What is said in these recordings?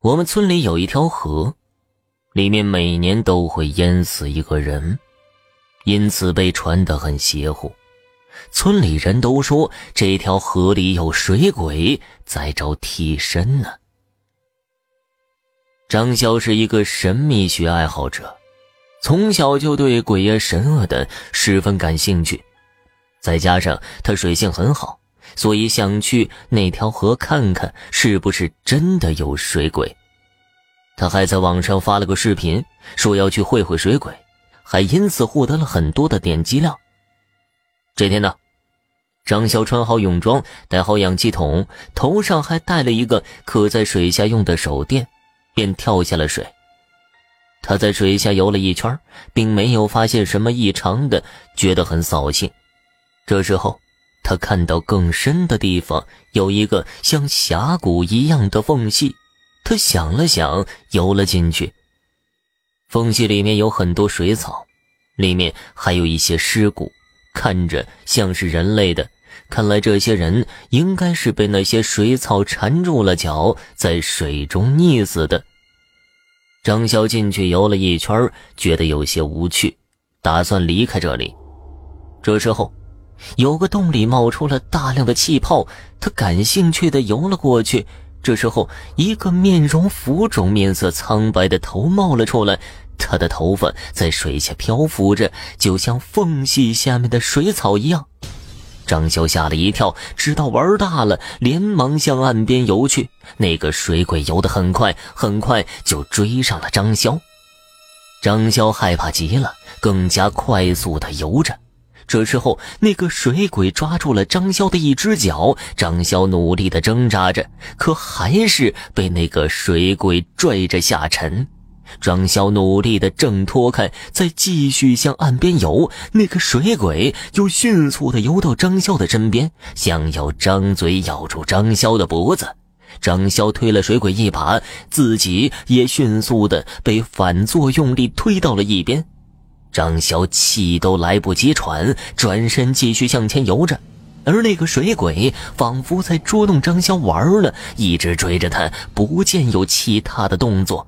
我们村里有一条河，里面每年都会淹死一个人，因此被传得很邪乎。村里人都说这条河里有水鬼在找替身呢。张潇是一个神秘学爱好者，从小就对鬼呀神啊的十分感兴趣，再加上他水性很好。所以想去那条河看看，是不是真的有水鬼。他还在网上发了个视频，说要去会会水鬼，还因此获得了很多的点击量。这天呢，张潇穿好泳装，带好氧气筒，头上还戴了一个可在水下用的手电，便跳下了水。他在水下游了一圈，并没有发现什么异常的，觉得很扫兴。这时候。他看到更深的地方有一个像峡谷一样的缝隙，他想了想，游了进去。缝隙里面有很多水草，里面还有一些尸骨，看着像是人类的。看来这些人应该是被那些水草缠住了脚，在水中溺死的。张潇进去游了一圈，觉得有些无趣，打算离开这里。这时候。有个洞里冒出了大量的气泡，他感兴趣的游了过去。这时候，一个面容浮肿、面色苍白的头冒了出来，他的头发在水下漂浮着，就像缝隙下面的水草一样。张潇吓了一跳，知道玩大了，连忙向岸边游去。那个水鬼游得很快，很快就追上了张潇。张潇害怕极了，更加快速地游着。这时候，那个水鬼抓住了张潇的一只脚，张潇努力的挣扎着，可还是被那个水鬼拽着下沉。张潇努力的挣脱开，再继续向岸边游，那个水鬼又迅速的游到张潇的身边，想要张嘴咬住张潇的脖子。张潇推了水鬼一把，自己也迅速的被反作用力推到了一边。张潇气都来不及喘，转身继续向前游着，而那个水鬼仿佛在捉弄张潇玩了，一直追着他，不见有其他的动作。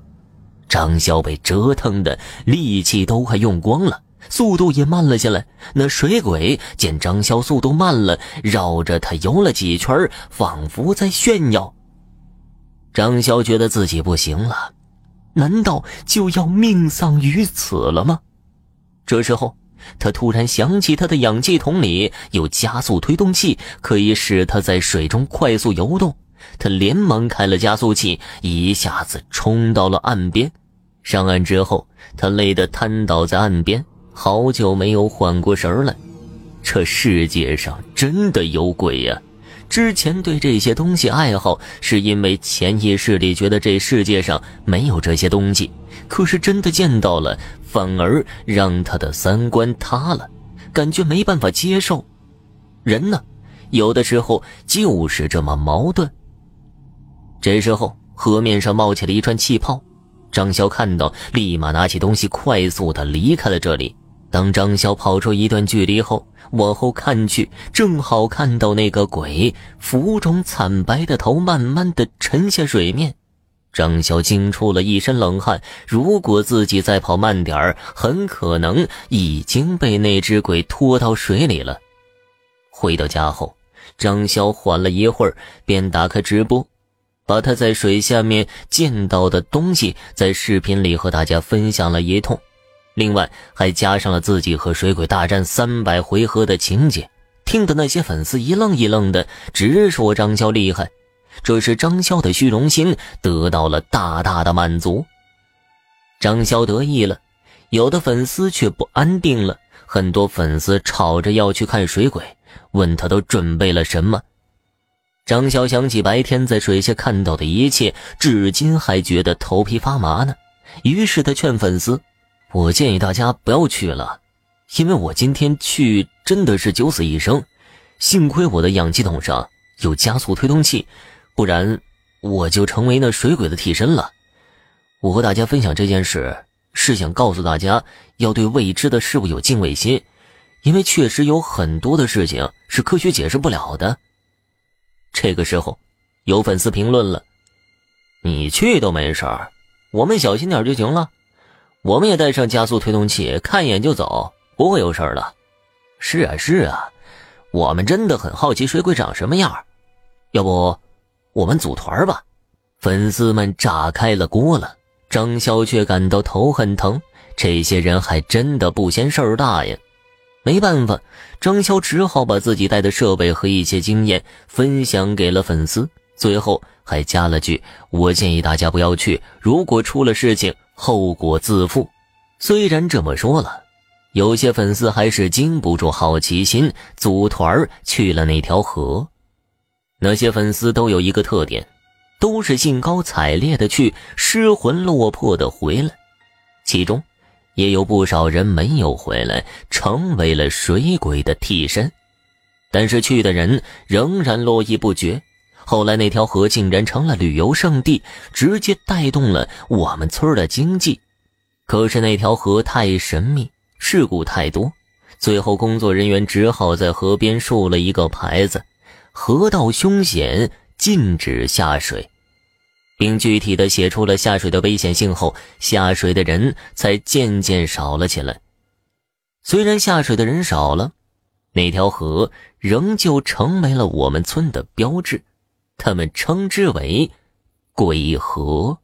张潇被折腾的力气都快用光了，速度也慢了下来。那水鬼见张潇速度慢了，绕着他游了几圈，仿佛在炫耀。张潇觉得自己不行了，难道就要命丧于此了吗？这时候，他突然想起他的氧气筒里有加速推动器，可以使他在水中快速游动。他连忙开了加速器，一下子冲到了岸边。上岸之后，他累得瘫倒在岸边，好久没有缓过神来。这世界上真的有鬼呀！之前对这些东西爱好，是因为潜意识里觉得这世界上没有这些东西。可是真的见到了，反而让他的三观塌了，感觉没办法接受。人呢，有的时候就是这么矛盾。这时候，河面上冒起了一串气泡，张潇看到，立马拿起东西，快速的离开了这里。当张潇跑出一段距离后，往后看去，正好看到那个鬼浮肿惨白的头慢慢的沉下水面。张潇惊出了一身冷汗。如果自己再跑慢点儿，很可能已经被那只鬼拖到水里了。回到家后，张潇缓了一会儿，便打开直播，把他在水下面见到的东西在视频里和大家分享了一通，另外还加上了自己和水鬼大战三百回合的情节，听得那些粉丝一愣一愣的，直说张潇厉害。这是张潇的虚荣心得到了大大的满足。张潇得意了，有的粉丝却不安定了。很多粉丝吵着要去看水鬼，问他都准备了什么。张潇想起白天在水下看到的一切，至今还觉得头皮发麻呢。于是他劝粉丝：“我建议大家不要去了，因为我今天去真的是九死一生。幸亏我的氧气筒上有加速推动器。”不然，我就成为那水鬼的替身了。我和大家分享这件事，是想告诉大家要对未知的事物有敬畏心，因为确实有很多的事情是科学解释不了的。这个时候，有粉丝评论了：“你去都没事儿，我们小心点就行了。我们也带上加速推动器，看一眼就走，不会有事儿的。是啊，是啊，我们真的很好奇水鬼长什么样。要不，我们组团吧？粉丝们炸开了锅了。张潇却感到头很疼，这些人还真的不嫌事儿大呀。没办法，张潇只好把自己带的设备和一些经验分享给了粉丝，最后还加了句：“我建议大家不要去，如果出了事情，后果自负。”虽然这么说了，有些粉丝还是经不住好奇心，组团去了那条河。那些粉丝都有一个特点。都是兴高采烈的去，失魂落魄的回来，其中也有不少人没有回来，成为了水鬼的替身。但是去的人仍然络绎不绝。后来那条河竟然成了旅游胜地，直接带动了我们村的经济。可是那条河太神秘，事故太多，最后工作人员只好在河边竖了一个牌子：“河道凶险。”禁止下水，并具体的写出了下水的危险性后，下水的人才渐渐少了起来。虽然下水的人少了，那条河仍旧成为了我们村的标志，他们称之为“鬼河”。